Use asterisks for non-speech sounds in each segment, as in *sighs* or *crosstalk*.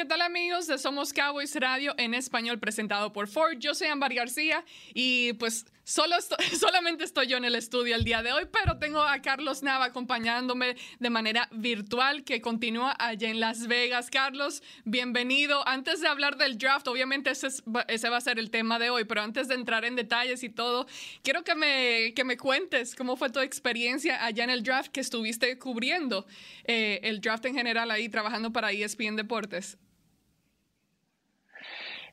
¿Qué tal amigos de Somos Cowboys Radio en español presentado por Ford? Yo soy Ámbar García y pues solo *laughs* solamente estoy yo en el estudio el día de hoy, pero tengo a Carlos Nava acompañándome de manera virtual que continúa allá en Las Vegas. Carlos, bienvenido. Antes de hablar del draft, obviamente ese, ese va a ser el tema de hoy, pero antes de entrar en detalles y todo, quiero que me, que me cuentes cómo fue tu experiencia allá en el draft que estuviste cubriendo, eh, el draft en general ahí trabajando para ESPN Deportes.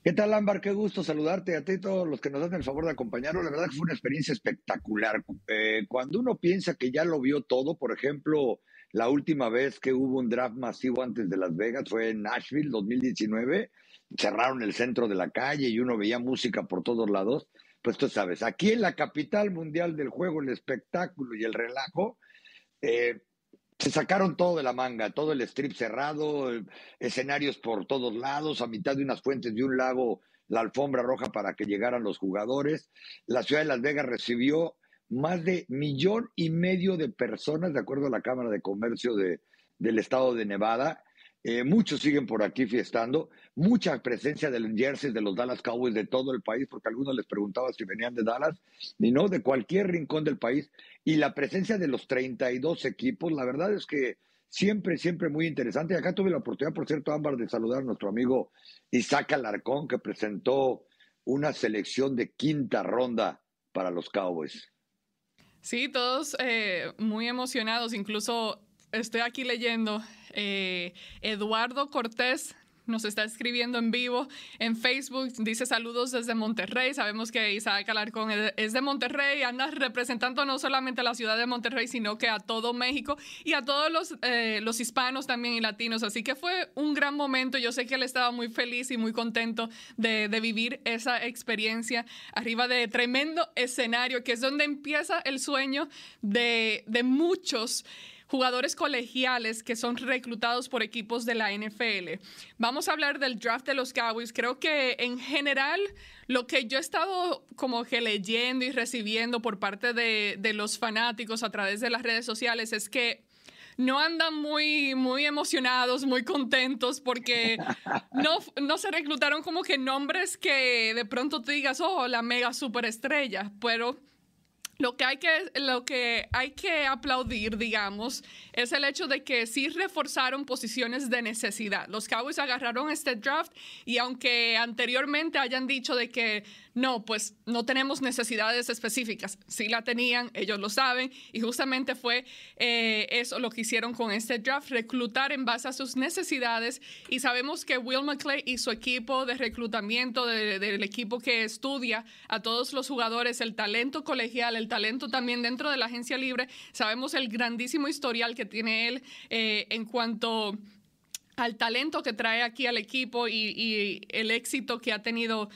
¿Qué tal, Ámbar? Qué gusto saludarte a ti y todos los que nos hacen el favor de acompañarnos. La verdad que fue una experiencia espectacular. Eh, cuando uno piensa que ya lo vio todo, por ejemplo, la última vez que hubo un draft masivo antes de Las Vegas fue en Nashville 2019. Cerraron el centro de la calle y uno veía música por todos lados. Pues tú sabes, aquí en la capital mundial del juego, el espectáculo y el relajo, eh, se sacaron todo de la manga, todo el strip cerrado, escenarios por todos lados, a mitad de unas fuentes de un lago, la alfombra roja para que llegaran los jugadores. La ciudad de Las Vegas recibió más de millón y medio de personas, de acuerdo a la Cámara de Comercio de, del Estado de Nevada. Eh, muchos siguen por aquí fiestando. Mucha presencia del jersey de los Dallas Cowboys de todo el país, porque algunos les preguntaba si venían de Dallas, y no, de cualquier rincón del país. Y la presencia de los 32 equipos, la verdad es que siempre, siempre muy interesante. Y acá tuve la oportunidad, por cierto, Ámbar, de saludar a nuestro amigo Isaac Alarcón, que presentó una selección de quinta ronda para los Cowboys. Sí, todos eh, muy emocionados. Incluso estoy aquí leyendo eh, Eduardo Cortés nos está escribiendo en vivo en Facebook. Dice saludos desde Monterrey. Sabemos que Isaac Alarcón es de Monterrey. Anda representando no solamente a la ciudad de Monterrey, sino que a todo México y a todos los, eh, los hispanos también y latinos. Así que fue un gran momento. Yo sé que él estaba muy feliz y muy contento de, vivir esa experiencia arriba de tremendo escenario, que es donde empieza el sueño de muchos jugadores colegiales que son reclutados por equipos de la NFL. Vamos a hablar del draft de los Cowboys. Creo que en general lo que yo he estado como que leyendo y recibiendo por parte de, de los fanáticos a través de las redes sociales es que no andan muy, muy emocionados, muy contentos, porque *laughs* no, no se reclutaron como que nombres que de pronto te digas, oh, la mega superestrella, pero lo que, hay que, lo que hay que aplaudir, digamos, es el hecho de que sí reforzaron posiciones de necesidad. Los Cowboys agarraron este draft y aunque anteriormente hayan dicho de que no, pues no tenemos necesidades específicas. Sí la tenían, ellos lo saben, y justamente fue eh, eso lo que hicieron con este draft, reclutar en base a sus necesidades. Y sabemos que Will McClay y su equipo de reclutamiento, del equipo que estudia a todos los jugadores, el talento colegial, el talento también dentro de la agencia libre, sabemos el grandísimo historial que tiene él eh, en cuanto al talento que trae aquí al equipo y, el éxito que ha tenido.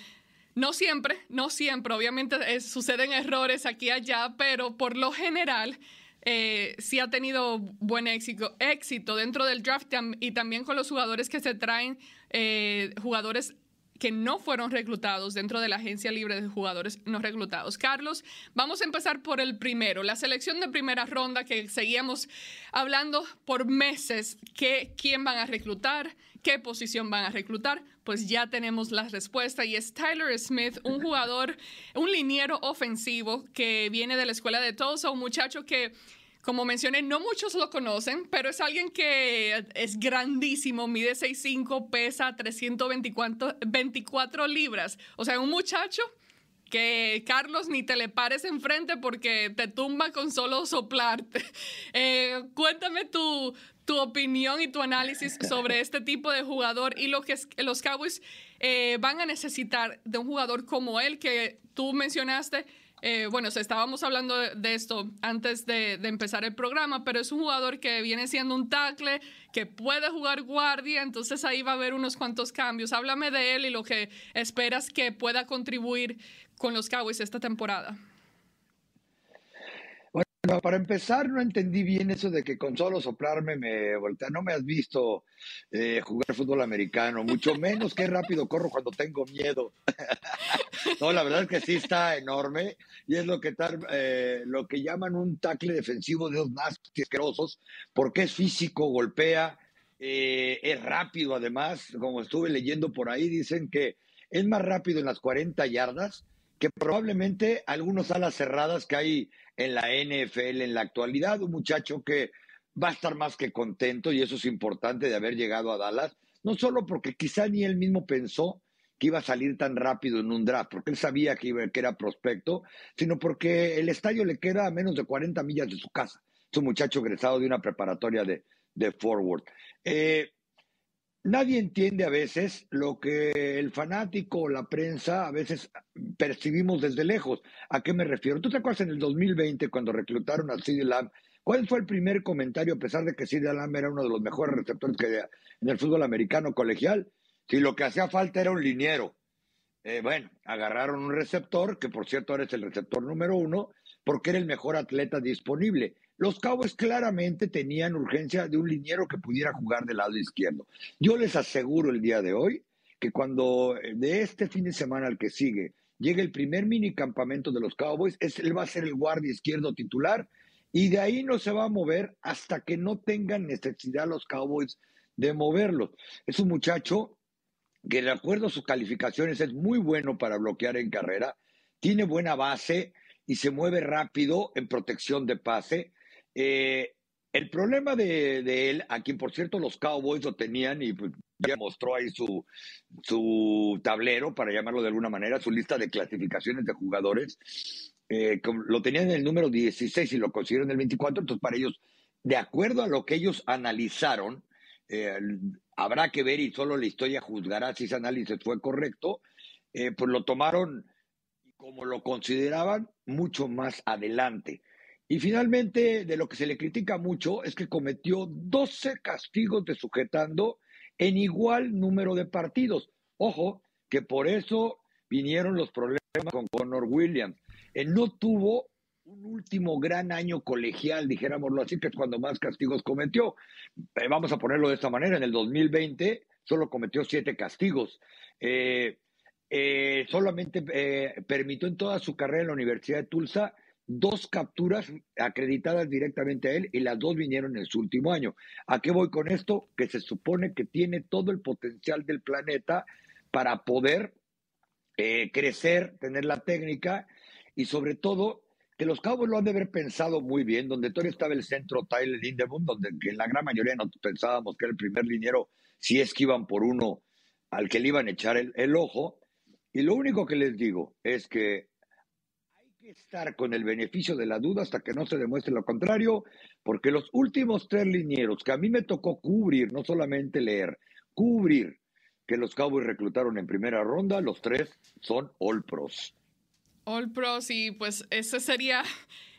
No siempre, no siempre, obviamente eh, suceden errores aquí y allá, pero por lo general eh, sí ha tenido buen éxito, éxito dentro del draft y también con los jugadores que se traen, eh, jugadores que no fueron reclutados dentro de la agencia libre de jugadores no reclutados. Carlos, vamos a empezar por el primero, la selección de primera ronda que seguíamos hablando por meses, que, quién van a reclutar, qué posición van a reclutar, pues ya tenemos la respuesta y es Tyler Smith, un jugador, un liniero ofensivo que viene de la escuela de Tulsa, un muchacho que como mencioné, no muchos lo conocen, pero es alguien que es grandísimo, mide 6'5, pesa 324 libras. O sea, un muchacho que Carlos ni te le pares enfrente porque te tumba con solo soplarte. *laughs* Eh, cuéntame tu, tu opinión y tu análisis sobre este tipo de jugador y lo que los Cowboys eh, van a necesitar de un jugador como él que tú mencionaste Eh, bueno, estábamos hablando de, esto antes de, empezar el programa, pero es un jugador que viene siendo un tackle, que puede jugar guardia, entonces ahí va a haber unos cuantos cambios. Háblame de él y lo que esperas que pueda contribuir con los Cowboys esta temporada. Bueno, para empezar, no entendí bien eso de que con solo soplarme me voltea. No me has visto eh, jugar fútbol americano, mucho menos qué rápido corro cuando tengo miedo. *laughs* no, la verdad es que sí está enorme y es lo que, tal, eh, lo que llaman un tackle defensivo de dos más asquerosos, porque es físico, golpea, eh, es rápido además. Como estuve leyendo por ahí, dicen que es más rápido en las 40 yardas que probablemente algunos alas cerradas que hay en la NFL en la actualidad, un muchacho que va a estar más que contento y eso es importante de haber llegado a Dallas, no solo porque quizá ni él mismo pensó que iba a salir tan rápido en un draft, porque él sabía que, iba, que era prospecto, sino porque el estadio le queda a menos de 40 millas de su casa. Es un muchacho egresado de una preparatoria de, de Forward. Eh, Nadie entiende a veces lo que el fanático o la prensa a veces percibimos desde lejos. ¿A qué me refiero? ¿Tú te acuerdas en el 2020 cuando reclutaron a CeeDee Lamb? ¿Cuál fue el primer comentario, a pesar de que CeeDee Lamb era uno de los mejores receptores que en el fútbol americano colegial? Si lo que hacía falta era un liniero. Eh, bueno, agarraron un receptor, que por cierto ahora es el receptor número uno, porque era el mejor atleta disponible. Los Cowboys claramente tenían urgencia de un liniero que pudiera jugar del lado izquierdo. Yo les aseguro el día de hoy que cuando eh, de este fin de semana al que sigue llegue el primer mini campamento de los Cowboys, él va a ser el guardia izquierdo titular y de ahí no se va a mover hasta que no tengan necesidad los Cowboys de moverlo. Es un muchacho que de acuerdo a sus calificaciones es muy bueno para bloquear en carrera, tiene buena base y se mueve rápido en protección de pase. Eh, el problema de, él, a quien por cierto los Cowboys lo tenían y pues, ya mostró ahí su, su tablero, para llamarlo de alguna manera, su lista de clasificaciones de jugadores, eh, lo tenían en el número 16 y lo consiguieron en el 24, entonces para ellos, de acuerdo a lo que ellos analizaron, eh, habrá que ver y solo la historia juzgará si ese análisis fue correcto, pues lo tomaron como lo consideraban mucho más adelante. Y finalmente, de lo que se le critica mucho es que cometió 12 castigos de sujetando en igual número de partidos. Ojo, que por eso vinieron los problemas con Connor Williams. Él no tuvo un último gran año colegial, dijéramoslo así, que es cuando más castigos cometió. Eh, vamos a ponerlo de esta manera, en el 2020 solo cometió siete castigos. Eh, eh, solamente permitió en toda su carrera en la Universidad de Tulsa dos capturas acreditadas directamente a él y las dos vinieron en su último año. ¿A qué voy con esto? Que se supone que tiene todo el potencial del planeta para poder eh, crecer, tener la técnica y sobre todo que los cabos lo han de haber pensado muy bien, donde todavía estaba el centro Tyler Lindemann, donde que la gran mayoría no pensábamos que era el primer liniero, si es que iban por uno al que le iban a echar el ojo. Y lo único que les digo es que estar con el beneficio de la duda hasta que no se demuestre lo contrario, porque los últimos tres linieros que a mí me tocó cubrir, no solamente leer, cubrir que los Cowboys reclutaron en primera ronda, los tres son All Pros. All Pros y pues ese sería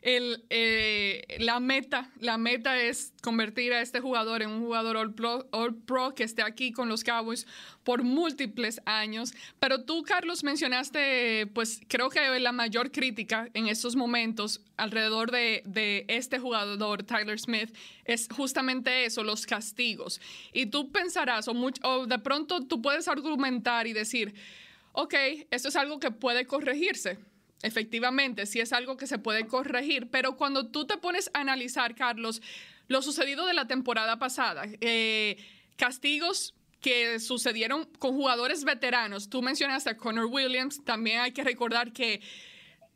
el, eh, la meta, la meta es convertir a este jugador en un jugador all pro, que esté aquí con los Cowboys por múltiples años. Pero tú, Carlos, mencionaste, pues creo que la mayor crítica en estos momentos alrededor de, de este jugador, Tyler Smith, es justamente eso, los castigos. Y tú pensarás, o, o de pronto tú puedes argumentar y decir, ok, esto es algo que puede corregirse Efectivamente, sí es algo que se puede corregir, pero cuando tú te pones a analizar, Carlos, lo sucedido de la temporada pasada, eh, castigos que sucedieron con jugadores veteranos, tú mencionaste a Connor Williams, también hay que recordar que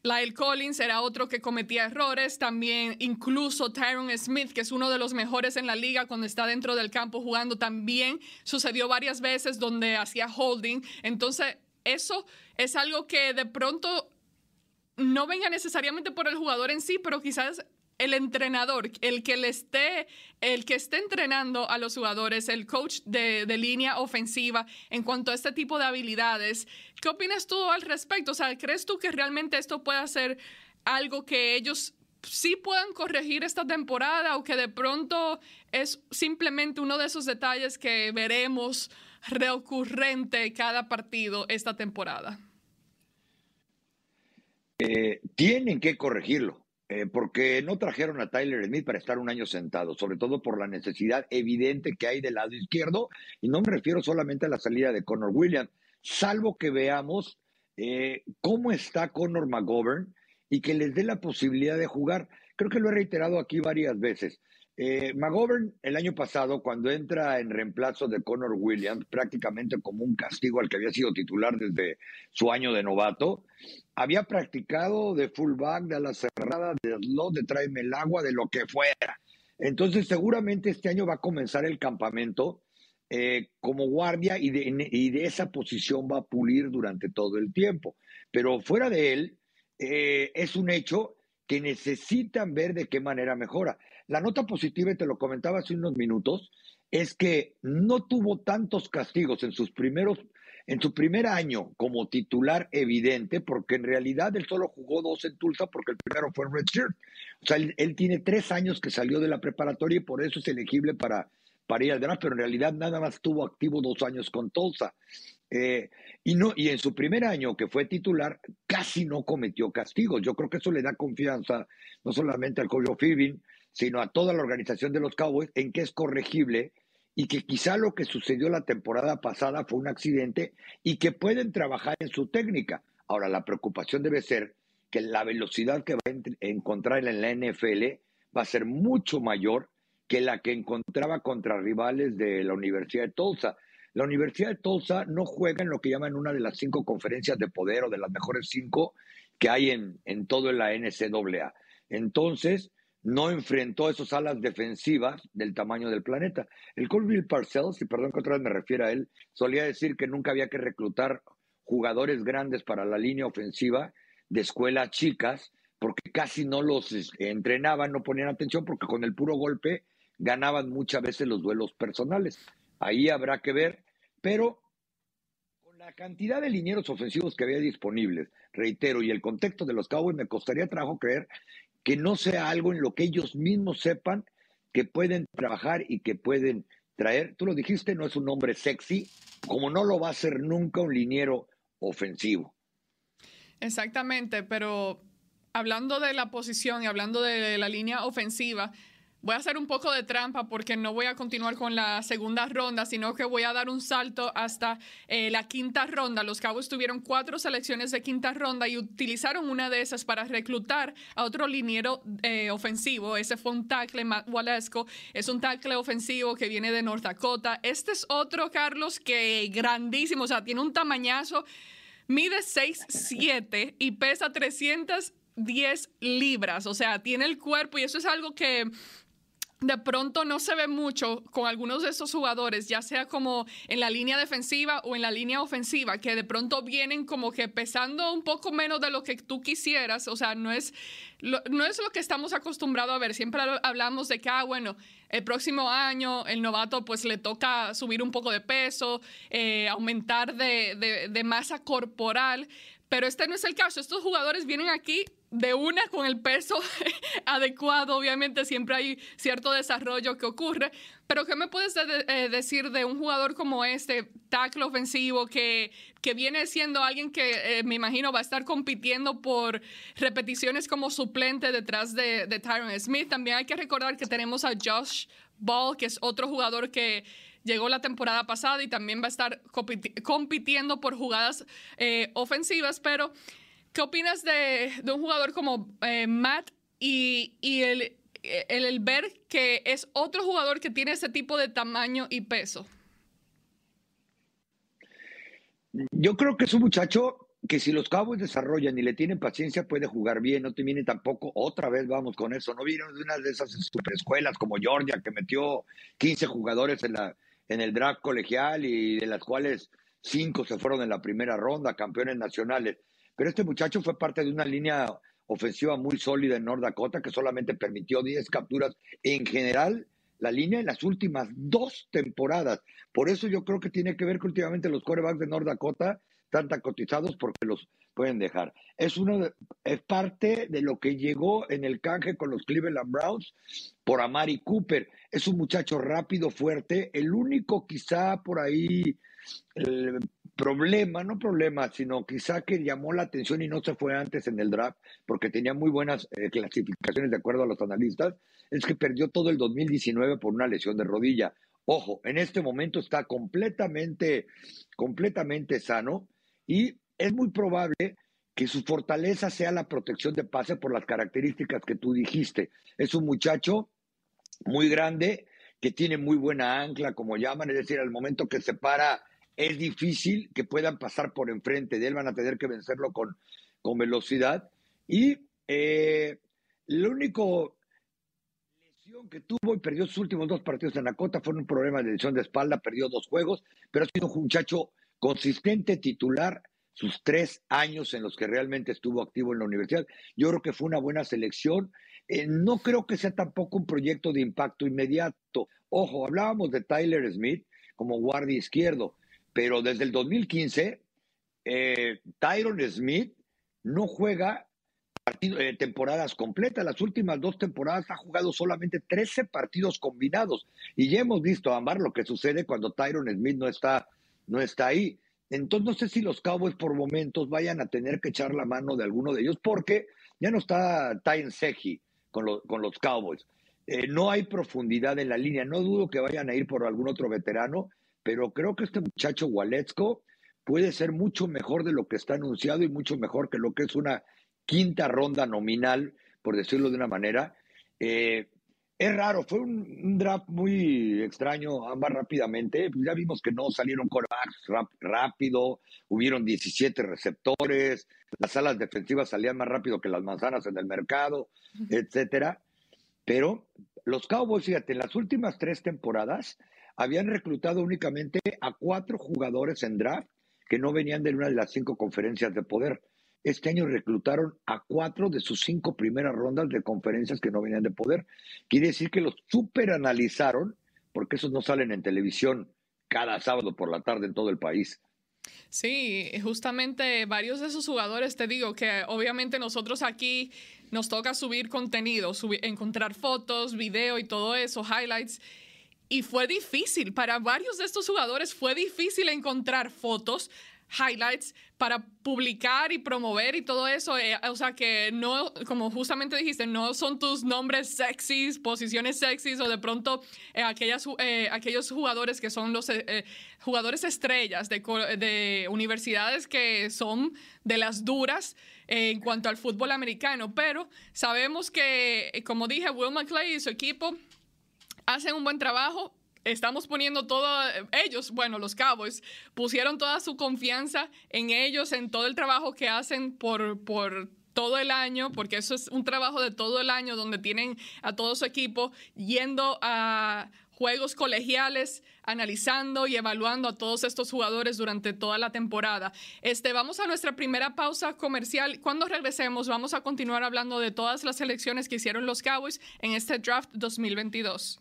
Lyle Collins era otro que cometía errores, también incluso Tyron Smith, que es uno de los mejores en la liga cuando está dentro del campo jugando, también sucedió varias veces donde hacía holding. Entonces, eso es algo que de pronto no venga necesariamente por el jugador en sí, pero quizás el entrenador, el que le esté, el que esté entrenando a los jugadores, el coach de, línea ofensiva en cuanto a este tipo de habilidades. ¿Qué opinas tú al respecto? O sea, ¿crees tú que realmente esto pueda ser algo que ellos sí puedan corregir esta temporada o que de pronto es simplemente uno de esos detalles que veremos recurrente cada partido esta temporada? Eh, tienen que corregirlo. Eh, porque no trajeron a Tyler Smith para estar un año sentado, sobre todo por la necesidad evidente que hay del lado izquierdo, y no me refiero solamente a la salida de Connor Williams, salvo que veamos eh, cómo está Connor McGovern y que les dé la posibilidad de jugar. Creo que lo he reiterado aquí varias veces. Eh, McGovern el año pasado, cuando entra en reemplazo de Connor Williams, prácticamente como un castigo al que había sido titular desde su año de novato, había practicado de fullback, de la cerrada, de slot, de tráeme el agua, de lo que fuera. Entonces, seguramente este año va a comenzar el campamento eh, como guardia y de, y de, esa posición va a pulir durante todo el tiempo. Pero fuera de él, eh, es un hecho que necesitan ver de qué manera mejora. La nota positiva, y te lo comentaba hace unos minutos, es que no tuvo tantos castigos en sus primeros en su primer año como titular evidente, porque en realidad él solo jugó dos en Tulsa porque el primero fue en Redshirt. O sea, él, tiene tres años que salió de la preparatoria y por eso es elegible para, para ir al draft, pero en realidad nada más estuvo activo dos años con Tulsa. Eh, y, no, y en su primer año que fue titular, casi no cometió castigos. Yo creo que eso le da confianza no solamente al coach Fibin, sino a toda la organización de los Cowboys en que es corregible y que quizá lo que sucedió la temporada pasada fue un accidente y que pueden trabajar en su técnica. Ahora, la preocupación debe ser que la velocidad que va a encontrar en la NFL va a ser mucho mayor que la que encontraba contra rivales de la Universidad de Tulsa. La Universidad de Tulsa no juega en lo que llaman una de las cinco conferencias de poder o de las mejores cinco que hay en, en todo la NCAA. Entonces, no enfrentó esos alas defensivas del tamaño del planeta. El Colville Parcells, y perdón que otra vez me refiero a él, solía decir que nunca había que reclutar jugadores grandes para la línea ofensiva de escuelas chicas, porque casi no los entrenaban, no ponían atención, porque con el puro golpe ganaban muchas veces los duelos personales. Ahí habrá que ver, pero con la cantidad de linieros ofensivos que había disponibles, reitero, y el contexto de los Cowboys, me costaría trabajo creer que no sea algo en lo que ellos mismos sepan que pueden trabajar y que pueden traer. Tú lo dijiste, no es un hombre sexy, como no lo va a ser nunca un liniero ofensivo. Exactamente, pero hablando de la posición y hablando de la línea ofensiva, Voy a hacer un poco de trampa porque no voy a continuar con la segunda ronda, sino que voy a dar un salto hasta eh, la quinta ronda. Los Cabos tuvieron cuatro selecciones de quinta ronda y utilizaron una de esas para reclutar a otro liniero eh, ofensivo. Ese fue un tackle, Matt Walesco. Es un tackle ofensivo que viene de North Dakota. Este es otro, Carlos, que grandísimo, o sea, tiene un tamañazo. Mide 6'7 y pesa 310 libras, o sea, tiene el cuerpo y eso es algo que de pronto no se ve mucho con algunos de esos jugadores, ya sea como en la línea defensiva o en la línea ofensiva, que de pronto vienen como que pesando un poco menos de lo que tú quisieras. O sea, no es lo, no es lo que estamos acostumbrados a ver. Siempre hablamos de que, ah, bueno, el próximo año el novato pues le toca subir un poco de peso, eh, aumentar de, de masa corporal. Pero este no es el caso. Estos jugadores vienen aquí de una con el peso *laughs* adecuado, obviamente siempre hay cierto desarrollo que ocurre, pero ¿qué me puedes eh, decir de un jugador como este, tackle ofensivo, que, que viene siendo alguien que eh, me imagino va a estar compitiendo por repeticiones como suplente detrás de, de Tyron Smith? También hay que recordar que tenemos a Josh Ball, que es otro jugador que llegó la temporada pasada y también va a estar compitiendo por jugadas eh, ofensivas, pero... ¿Qué opinas de, un jugador como eh, Matt y, el, el, ver que es otro jugador que tiene ese tipo de tamaño y peso? Yo creo que es un muchacho que si los cabos desarrollan y le tienen paciencia puede jugar bien, no te viene tampoco, otra vez vamos con eso, no vieron de una de esas superescuelas como Georgia que metió 15 jugadores en, la, en el draft colegial y de las cuales 5 se fueron en la primera ronda, campeones nacionales. Pero este muchacho fue parte de una línea ofensiva muy sólida en North Dakota, que solamente permitió 10 capturas en general la línea en las últimas dos temporadas. Por eso yo creo que tiene que ver que últimamente los corebacks de North Dakota están tan cotizados porque los pueden dejar. Es, uno es parte de lo que llegó en el canje con los Cleveland Browns por Amari Cooper. Es un muchacho rápido, fuerte, el único quizá por ahí problema, no problema, sino quizá que llamó la atención y no se fue antes en el draft porque tenía muy buenas eh, clasificaciones de acuerdo a los analistas, es que perdió todo el 2019 por una lesión de rodilla. Ojo, en este momento está completamente, completamente sano y es muy probable que su fortaleza sea la protección de pase por las características que tú dijiste. Es un muchacho muy grande que tiene muy buena ancla, como llaman, es decir, al momento que se para es difícil que puedan pasar por enfrente de él, van a tener que vencerlo con, con velocidad. Y eh, lo único lesión que tuvo y perdió sus últimos dos partidos en la cota fue un problema de lesión de espalda, perdió dos juegos, pero ha sido un muchacho consistente, titular, sus tres años en los que realmente estuvo activo en la universidad. Yo creo que fue una buena selección. Eh, no creo que sea tampoco un proyecto de impacto inmediato. Ojo, hablábamos de Tyler Smith como guardia izquierdo, pero desde el 2015, eh, Tyron Smith no juega eh, temporadas completas. Las últimas dos temporadas ha jugado solamente 13 partidos combinados. Y ya hemos visto, Amar, lo que sucede cuando Tyron Smith no está, no está ahí. Entonces no sé si los Cowboys por momentos vayan a tener que echar la mano de alguno de ellos, porque ya no está Tyron Seji con, con los Cowboys. Eh, no hay profundidad en la línea. No dudo que vayan a ir por algún otro veterano, pero creo que este muchacho Waletsko puede ser mucho mejor de lo que está anunciado y mucho mejor que lo que es una quinta ronda nominal, por decirlo de una manera. Eh, es raro, fue un, draft muy extraño, ambas rápidamente. Ya vimos que no salieron corebacks rápido, hubieron 17 receptores, las alas defensivas salían más rápido que las manzanas en el mercado, etcétera. Pero los Cowboys, fíjate, en las últimas tres temporadas habían reclutado únicamente a cuatro jugadores en draft que no venían de una de las cinco conferencias de poder. Este año reclutaron a cuatro de sus cinco primeras rondas de conferencias que no venían de poder. Quiere decir que los superanalizaron, porque esos no salen en televisión cada sábado por la tarde en todo el país. Sí, justamente varios de esos jugadores, te digo que obviamente nosotros aquí nos toca subir contenido, encontrar fotos, video y todo eso, highlights. Y fue difícil, para varios de estos jugadores fue difícil encontrar fotos highlights para publicar y promover y todo eso. Eh, o sea que no, como justamente dijiste, no son tus nombres sexys, posiciones sexys o de pronto eh, aquellas, eh, aquellos jugadores que son los jugadores estrellas de, de, universidades que son de las duras en cuanto al fútbol americano. Pero sabemos que, como dije, Will McClay y su equipo hacen un buen trabajo estamos poniendo todo, ellos, bueno, los Cowboys, pusieron toda su confianza en ellos, en todo el trabajo que hacen por, por todo el año, porque eso es un trabajo de todo el año donde tienen a todo su equipo yendo a juegos colegiales, analizando y evaluando a todos estos jugadores durante toda la temporada. Este, vamos a nuestra primera pausa comercial. Cuando regresemos, vamos a continuar hablando de todas las selecciones que hicieron los Cowboys en este draft 2022.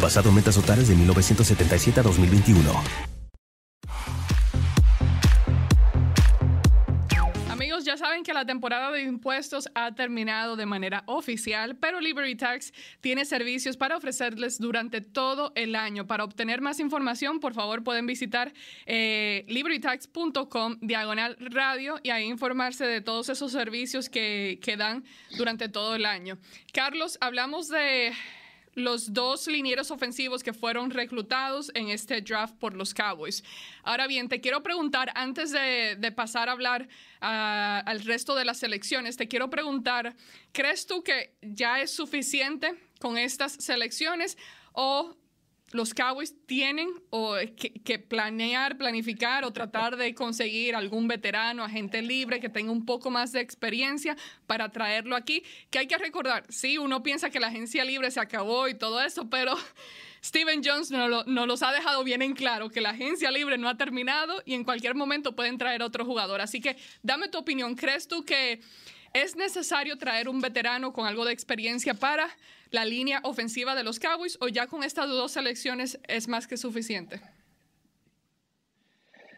Basado en metas totales de 1977 a 2021. Amigos, ya saben que la temporada de impuestos ha terminado de manera oficial, pero Liberty Tax tiene servicios para ofrecerles durante todo el año. Para obtener más información, por favor, pueden visitar eh, libertytax.com diagonal radio y ahí informarse de todos esos servicios que, que dan durante todo el año. Carlos, hablamos de los dos linieros ofensivos que fueron reclutados en este draft por los Cowboys. Ahora bien, te quiero preguntar, antes de, pasar a hablar uh, al resto de las selecciones, te quiero preguntar, ¿crees tú que ya es suficiente con estas selecciones o los Cowboys tienen que, planear, planificar o tratar de conseguir algún veterano, agente libre que tenga un poco más de experiencia para traerlo aquí. Que hay que recordar, sí, uno piensa que la agencia libre se acabó y todo eso, pero *laughs* Steven Jones nos no, no los ha dejado bien en claro que la agencia libre no ha terminado y en cualquier momento pueden traer otro jugador. Así que dame tu opinión. ¿Crees tú que es necesario traer un veterano con algo de experiencia para la línea ofensiva de los Cowboys o ya con estas dos selecciones es más que suficiente?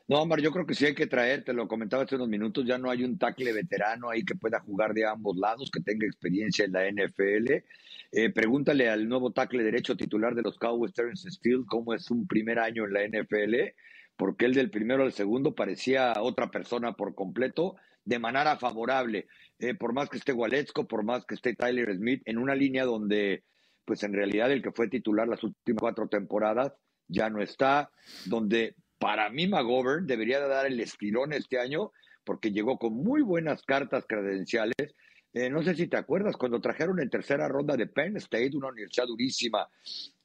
No, Omar, yo creo que sí hay que traer, te lo comentaba hace unos minutos, ya no hay un tackle veterano ahí que pueda jugar de ambos lados, que tenga experiencia en la NFL. Eh, pregúntale al nuevo tackle derecho titular de los Cowboys, Terrence Steele, cómo es un primer año en la NFL, porque él del primero al segundo parecía otra persona por completo, de manera favorable, eh, por más que esté Waletzko, por más que esté Tyler Smith, en una línea donde, pues en realidad el que fue titular las últimas cuatro temporadas ya no está, donde para mí McGovern debería de dar el estirón este año porque llegó con muy buenas cartas credenciales. Eh, no sé si te acuerdas, cuando trajeron en tercera ronda de Penn State, una universidad durísima,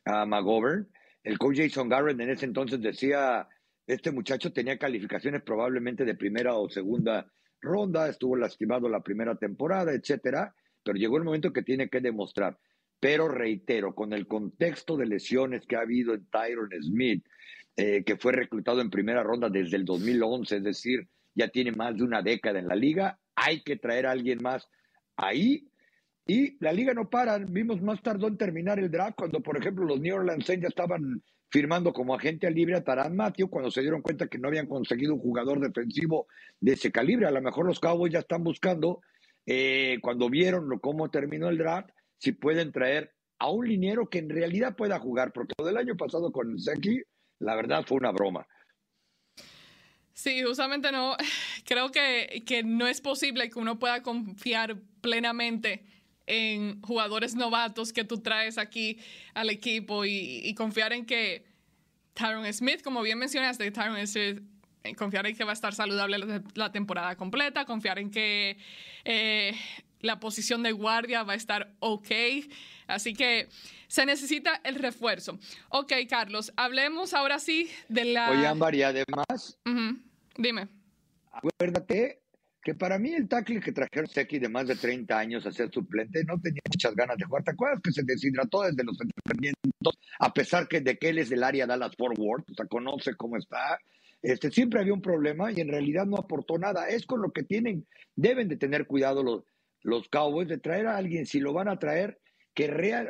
a McGovern, el coach Jason Garrett en ese entonces decía, este muchacho tenía calificaciones probablemente de primera o segunda ronda, estuvo lastimado la primera temporada, etcétera, pero llegó el momento que tiene que demostrar. Pero reitero, con el contexto de lesiones que ha habido en Tyron Smith, eh, que fue reclutado en primera ronda desde el 2011, es decir, ya tiene más de una década en la liga, hay que traer a alguien más ahí. Y la liga no para, vimos más tardó en terminar el draft cuando, por ejemplo, los New Orleans ya estaban firmando como agente libre a Taran Matthew cuando se dieron cuenta que no habían conseguido un jugador defensivo de ese calibre. A lo mejor los Cowboys ya están buscando, eh, cuando vieron cómo terminó el draft, si pueden traer a un liniero que en realidad pueda jugar, porque lo del año pasado con Seki, la verdad fue una broma. Sí, justamente no. *sighs* Creo que, que no es posible que uno pueda confiar plenamente en jugadores novatos que tú traes aquí al equipo y, y confiar en que Tyron Smith, como bien mencionaste, Tyron Smith, eh, confiar en que va a estar saludable la, la temporada completa, confiar en que eh, la posición de guardia va a estar ok. Así que se necesita el refuerzo. Ok, Carlos, hablemos ahora sí de la... Oye, Ámbar, y además... Uh -huh. Dime. Acuérdate que para mí el tackle que trajeron Seki de más de 30 años a ser suplente no tenía muchas ganas de jugar. ¿Te acuerdas que se deshidrató desde los entrenamientos? A pesar que de que él es del área Dallas Forward, o sea, conoce cómo está. Este, siempre había un problema y en realidad no aportó nada. Es con lo que tienen, deben de tener cuidado los, los Cowboys de traer a alguien, si lo van a traer, que, real,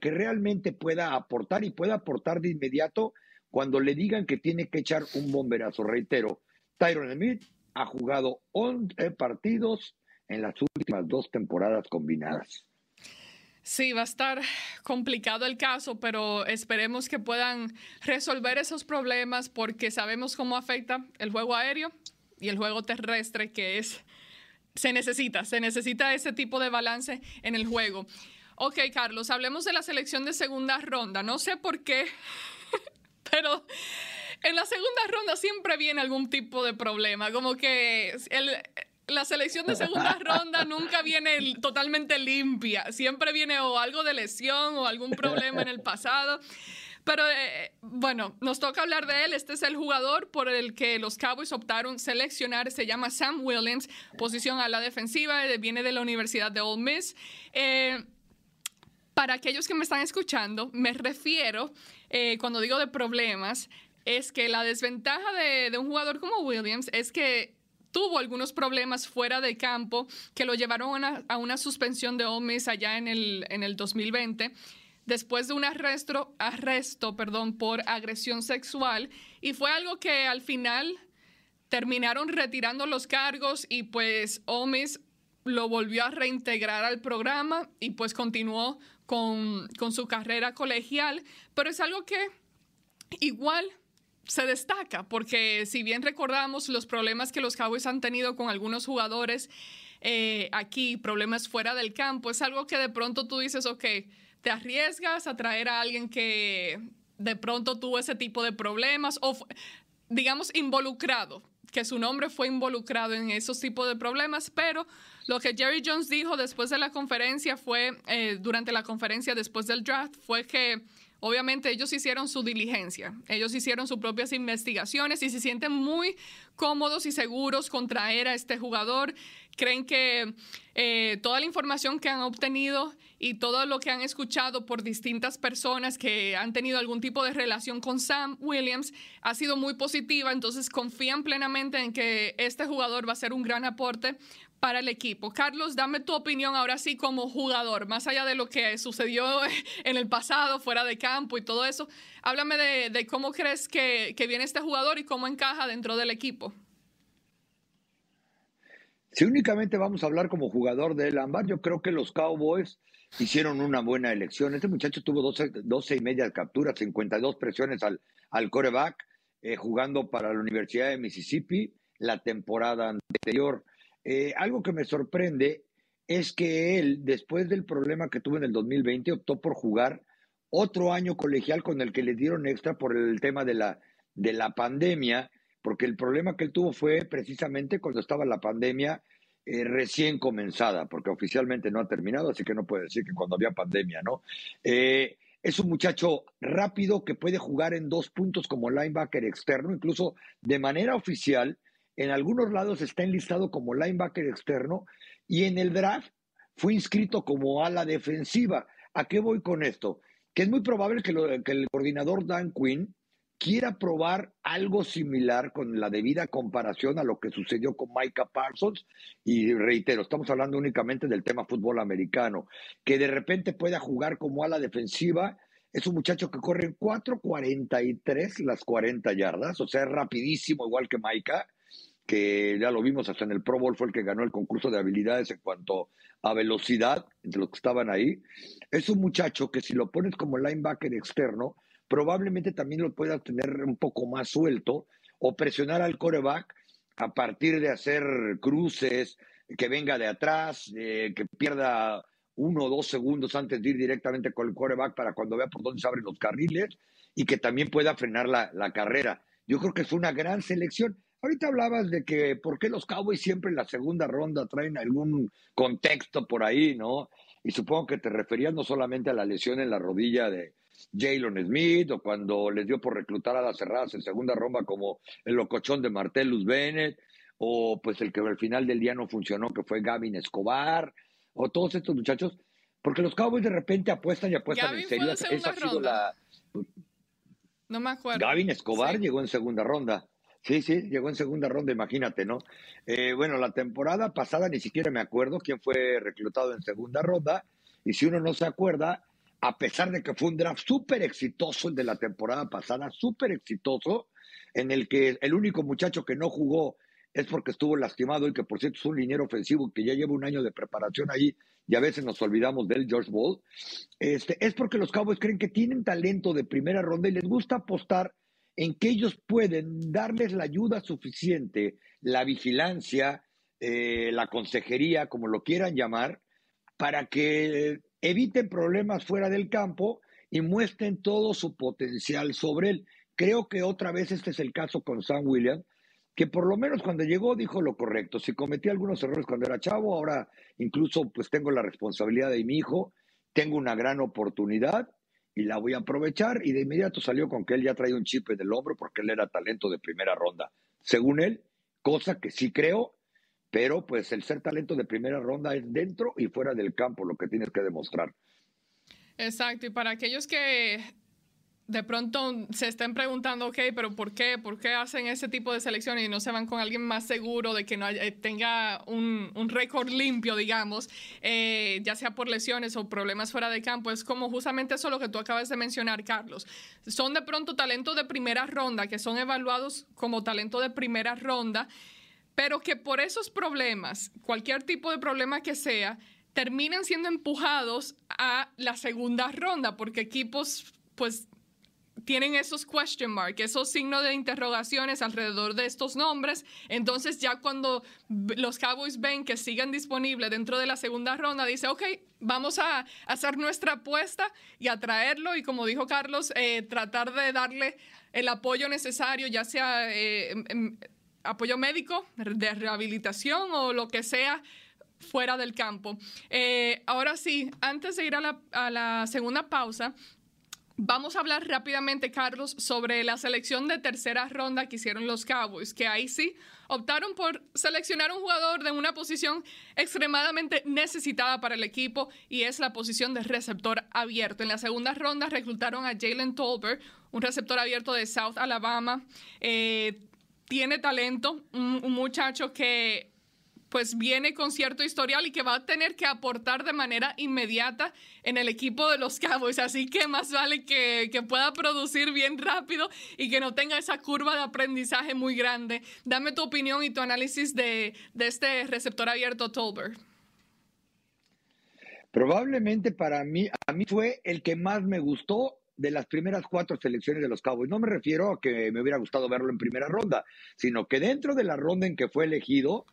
que realmente pueda aportar y pueda aportar de inmediato cuando le digan que tiene que echar un bomberazo. Reitero, Tyron Smith ha jugado 11 partidos en las últimas dos temporadas combinadas. Sí, va a estar complicado el caso, pero esperemos que puedan resolver esos problemas porque sabemos cómo afecta el juego aéreo y el juego terrestre, que es, se necesita, se necesita ese tipo de balance en el juego. Ok, Carlos, hablemos de la selección de segunda ronda. No sé por qué, *laughs* pero en la segunda ronda siempre viene algún tipo de problema, como que el, la selección de segunda *laughs* ronda nunca viene totalmente limpia. Siempre viene o algo de lesión o algún problema en el pasado. Pero eh, bueno, nos toca hablar de él. Este es el jugador por el que los Cowboys optaron seleccionar. Se llama Sam Williams, posición a la defensiva, eh, viene de la Universidad de Ole Miss. Eh, para aquellos que me están escuchando, me refiero, cuando digo de problemas, es que la desventaja de, de un jugador como Williams es que tuvo algunos problemas fuera de campo que lo llevaron a una, suspensión de un mes allá en el, en el 2020 después de un arresto, arresto perdón, por agresión sexual y fue algo que al final terminaron retirando los cargos y pues Omis lo volvió a reintegrar al programa y pues continuó con, con su carrera colegial, pero es algo que igual se destaca, porque si bien recordamos los problemas que los Cowboys han tenido con algunos jugadores eh, aquí, problemas fuera del campo, es algo que de pronto tú dices, ok, te arriesgas a traer a alguien que de pronto tuvo ese tipo de problemas o, digamos, involucrado, que su nombre fue involucrado en esos tipos de problemas, pero lo que Jerry Jones dijo después de la conferencia fue, eh, durante la conferencia después del draft, fue que Obviamente ellos hicieron su diligencia, ellos hicieron sus propias investigaciones y se sienten muy cómodos y seguros con traer a este jugador. Creen que eh, toda la información que han obtenido y todo lo que han escuchado por distintas personas que han tenido algún tipo de relación con Sam Williams ha sido muy positiva, entonces confían plenamente en que este jugador va a ser un gran aporte para el equipo. Carlos, dame tu opinión ahora sí como jugador, más allá de lo que sucedió *laughs* en el pasado, fuera de campo y todo eso. Háblame de, cómo crees que, viene este jugador y cómo encaja dentro del equipo. Si únicamente vamos a hablar como jugador de Lambar, yo creo que los Cowboys hicieron una buena elección. Este muchacho tuvo 12, y media capturas, 52 presiones al, al coreback, eh, jugando para la Universidad de Mississippi la temporada anterior. Eh, algo que me sorprende es que él, después del problema que tuvo en el 2020, optó por jugar otro año colegial con el que le dieron extra por el tema de la, de la pandemia, porque el problema que él tuvo fue precisamente cuando estaba la pandemia eh, recién comenzada, porque oficialmente no ha terminado, así que no puede decir que cuando había pandemia, ¿no? Eh, es un muchacho rápido que puede jugar en dos puntos como linebacker externo, incluso de manera oficial en algunos lados está enlistado como linebacker externo y en el draft fue inscrito como ala defensiva. ¿A qué voy con esto? Que es muy probable que, el coordinador Dan Quinn quiera probar algo similar con la debida comparación a lo que sucedió con Micah Parsons. Y reitero, estamos hablando únicamente del tema fútbol americano, que de repente pueda jugar como ala defensiva. Es un muchacho que corre en 4.43 las 40 yardas, o sea, es rapidísimo, igual que Micah que ya lo vimos hasta en el Pro Bowl, fue el que ganó el concurso de habilidades en cuanto a velocidad, entre los que estaban ahí. Es un muchacho que si lo pones como linebacker externo, probablemente también lo pueda tener un poco más suelto o presionar al coreback a partir de hacer cruces, que venga de atrás, eh, que pierda uno o dos segundos antes de ir directamente con el coreback para cuando vea por dónde se abren los carriles y que también pueda frenar la, la carrera. Yo creo que fue una gran selección. Ahorita hablabas de que por qué los Cowboys siempre en la segunda ronda traen algún contexto por ahí, ¿no? Y supongo que te referías no solamente a la lesión en la rodilla de Jalen Smith o cuando les dio por reclutar a las cerradas en segunda ronda como el locochón de Martellus Bennett o pues el que al final del día no funcionó que fue Gavin Escobar o todos estos muchachos, porque los Cowboys de repente apuestan y apuestan en serio. Esa ha sido la... No me acuerdo. Gavin Escobar llegó en segunda ronda. Sí, sí, llegó en segunda ronda, imagínate, ¿no? Eh, bueno, la temporada pasada ni siquiera me acuerdo quién fue reclutado en segunda ronda, y si uno no se acuerda, a pesar de que fue un draft súper exitoso el de la temporada pasada, súper exitoso, en el que el único muchacho que no jugó es porque estuvo lastimado y que por cierto es un liniero ofensivo que ya lleva un año de preparación ahí y a veces nos olvidamos del George Ball, este, es porque los Cowboys creen que tienen talento de primera ronda y les gusta apostar en que ellos pueden darles la ayuda suficiente, la vigilancia, eh, la consejería, como lo quieran llamar, para que eviten problemas fuera del campo y muestren todo su potencial sobre él. Creo que otra vez este es el caso con Sam Williams, que por lo menos cuando llegó dijo lo correcto. Si cometí algunos errores cuando era chavo, ahora incluso pues tengo la responsabilidad de mi hijo, tengo una gran oportunidad y la voy a aprovechar y de inmediato salió con que él ya traía un chip del hombro porque él era talento de primera ronda. Según él, cosa que sí creo, pero pues el ser talento de primera ronda es dentro y fuera del campo lo que tienes que demostrar. Exacto, y para aquellos que de pronto se estén preguntando, ok, pero ¿por qué? ¿Por qué hacen ese tipo de selecciones y no se van con alguien más seguro de que no eh, tenga un, un récord limpio, digamos, eh, ya sea por lesiones o problemas fuera de campo? Es como justamente eso lo que tú acabas de mencionar, Carlos. Son de pronto talentos de primera ronda, que son evaluados como talento de primera ronda, pero que por esos problemas, cualquier tipo de problema que sea, terminan siendo empujados a la segunda ronda, porque equipos pues tienen esos question marks, esos signos de interrogaciones alrededor de estos nombres. Entonces ya cuando los Cowboys ven que siguen disponibles dentro de la segunda ronda, dice, ok, vamos a hacer nuestra apuesta y a traerlo y como dijo Carlos, eh, tratar de darle el apoyo necesario, ya sea eh, em, em, apoyo médico, de rehabilitación o lo que sea fuera del campo. Eh, ahora sí, antes de ir a la, a la segunda pausa, Vamos a hablar rápidamente, Carlos, sobre la selección de tercera ronda que hicieron los Cowboys, que ahí sí optaron por seleccionar un jugador de una posición extremadamente necesitada para el equipo y es la posición de receptor abierto. En la segunda ronda reclutaron a Jalen Tolbert, un receptor abierto de South Alabama. Eh, tiene talento, un muchacho que pues viene con cierto historial y que va a tener que aportar de manera inmediata en el equipo de los Cowboys. Así que más vale que, pueda producir bien rápido y que no tenga esa curva de aprendizaje muy grande. Dame tu opinión y tu análisis de, este receptor abierto Tolbert. Probablemente para mí, a mí fue el que más me gustó de las primeras cuatro selecciones de los Cowboys. No me refiero a que me hubiera gustado verlo en primera ronda, sino que dentro de la ronda en que fue elegido,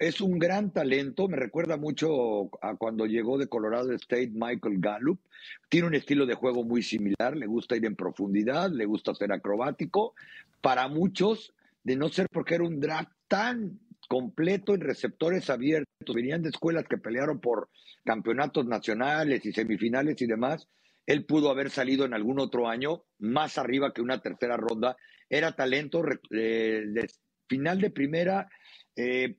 es un gran talento, me recuerda mucho a cuando llegó de Colorado State Michael Gallup. Tiene un estilo de juego muy similar, le gusta ir en profundidad, le gusta ser acrobático. Para muchos, de no ser porque era un draft tan completo en receptores abiertos, venían de escuelas que pelearon por campeonatos nacionales y semifinales y demás, él pudo haber salido en algún otro año más arriba que una tercera ronda. Era talento eh, de final de primera. Eh,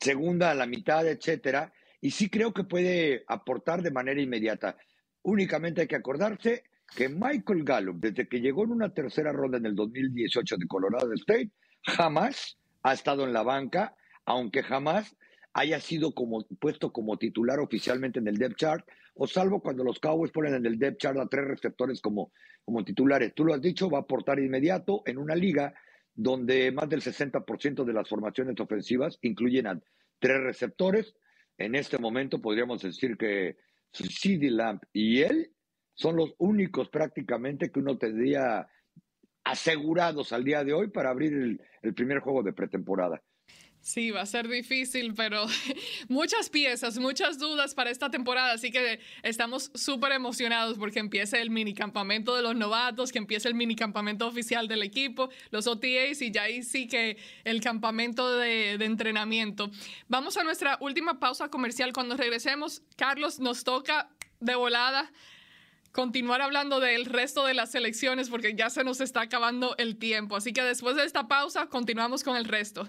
segunda la mitad, etcétera, y sí creo que puede aportar de manera inmediata. Únicamente hay que acordarse que Michael Gallup, desde que llegó en una tercera ronda en el 2018 de Colorado State, jamás ha estado en la banca, aunque jamás haya sido como, puesto como titular oficialmente en el depth chart, o salvo cuando los Cowboys ponen en el depth chart a tres receptores como, como titulares. Tú lo has dicho, va a aportar inmediato en una liga donde más del 60% de las formaciones ofensivas incluyen a tres receptores. En este momento podríamos decir que CD Lamp y él son los únicos prácticamente que uno tendría asegurados al día de hoy para abrir el, el primer juego de pretemporada. Sí, va a ser difícil, pero *laughs* muchas piezas, muchas dudas para esta temporada, así que estamos súper emocionados porque empiece el minicampamento de los novatos, que empiece el minicampamento oficial del equipo, los OTAs y ya ahí sí que el campamento de entrenamiento. Vamos a nuestra última pausa comercial. Cuando regresemos, Carlos, nos toca de volada continuar hablando del resto de las selecciones porque ya se nos está acabando el tiempo. Así que después de esta pausa, continuamos con el resto.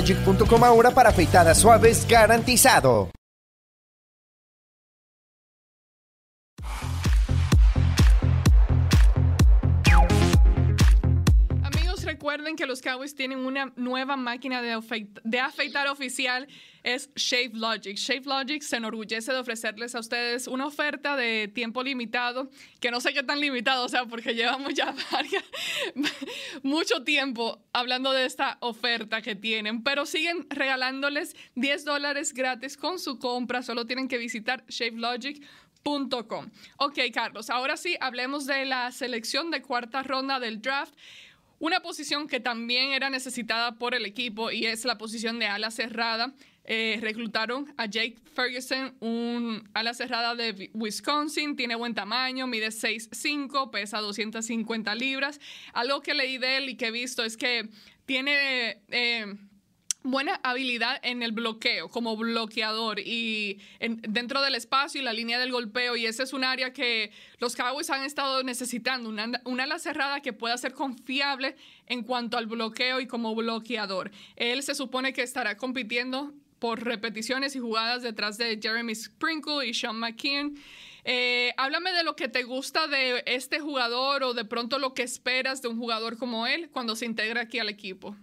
shavelogic.com ahora para afeitadas suaves garantizado. Recuerden que los Cowboys tienen una nueva máquina de, afeit- de afeitar oficial, es Shave Logic. Shave Logic se enorgullece de ofrecerles a ustedes una oferta de tiempo limitado, que no sé qué tan limitado, o sea, porque llevamos ya *laughs* varias- mucho tiempo hablando de esta oferta que tienen, pero siguen regalándoles 10 dólares gratis con su compra, solo tienen que visitar shavelogic.com. Ok, Carlos, ahora sí hablemos de la selección de cuarta ronda del draft. Una posición que también era necesitada por el equipo y es la posición de ala cerrada. Eh, reclutaron a Jake Ferguson, un ala cerrada de Wisconsin, tiene buen tamaño, mide 6'5, pesa 250 libras. Algo que leí de él y que he visto es que tiene... eh, buena habilidad en el bloqueo, como bloqueador y en- dentro del espacio y la línea del golpeo. Y ese es un área que los Cowboys han estado necesitando, una, una ala cerrada que pueda ser confiable en cuanto al bloqueo y como bloqueador. Él se supone que estará compitiendo por repeticiones y jugadas detrás de Jeremy Sprinkle y Sean McKeon. Eh, háblame de lo que te gusta de este jugador o de pronto lo que esperas de un jugador como él cuando se integra aquí al equipo.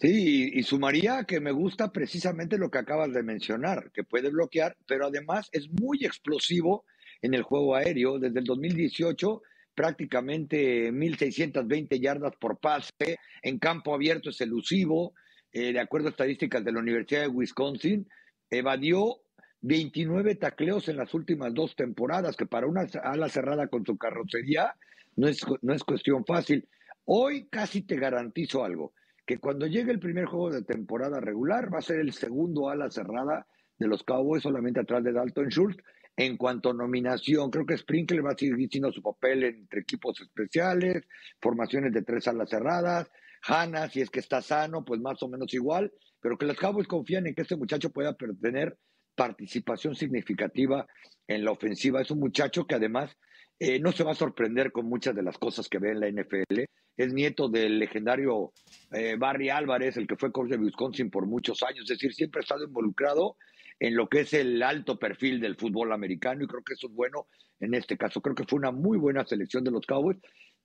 Sí, y, y sumaría que me gusta precisamente lo que acabas de mencionar, que puede bloquear, pero además es muy explosivo en el juego aéreo. Desde el 2018, prácticamente 1.620 yardas por pase, en campo abierto es elusivo, eh, de acuerdo a estadísticas de la Universidad de Wisconsin, evadió 29 tacleos en las últimas dos temporadas, que para una ala cerrada con su carrocería no es, no es cuestión fácil. Hoy casi te garantizo algo, que cuando llegue el primer juego de temporada regular va a ser el segundo ala cerrada de los Cowboys, solamente atrás de Dalton Schultz. En cuanto a nominación, creo que Sprinkle va a seguir haciendo su papel entre equipos especiales, formaciones de tres alas cerradas. Hanna, si es que está sano, pues más o menos igual, pero que los Cowboys confían en que este muchacho pueda tener participación significativa en la ofensiva. Es un muchacho que además eh, no se va a sorprender con muchas de las cosas que ve en la NFL. Es nieto del legendario eh, Barry Álvarez, el que fue coach de Wisconsin por muchos años. Es decir, siempre ha estado involucrado en lo que es el alto perfil del fútbol americano y creo que eso es bueno en este caso. Creo que fue una muy buena selección de los Cowboys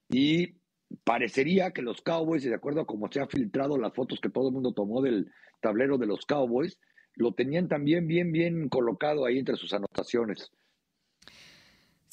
y parecería que los Cowboys, y de acuerdo a cómo se han filtrado las fotos que todo el mundo tomó del tablero de los Cowboys, lo tenían también bien, bien colocado ahí entre sus anotaciones.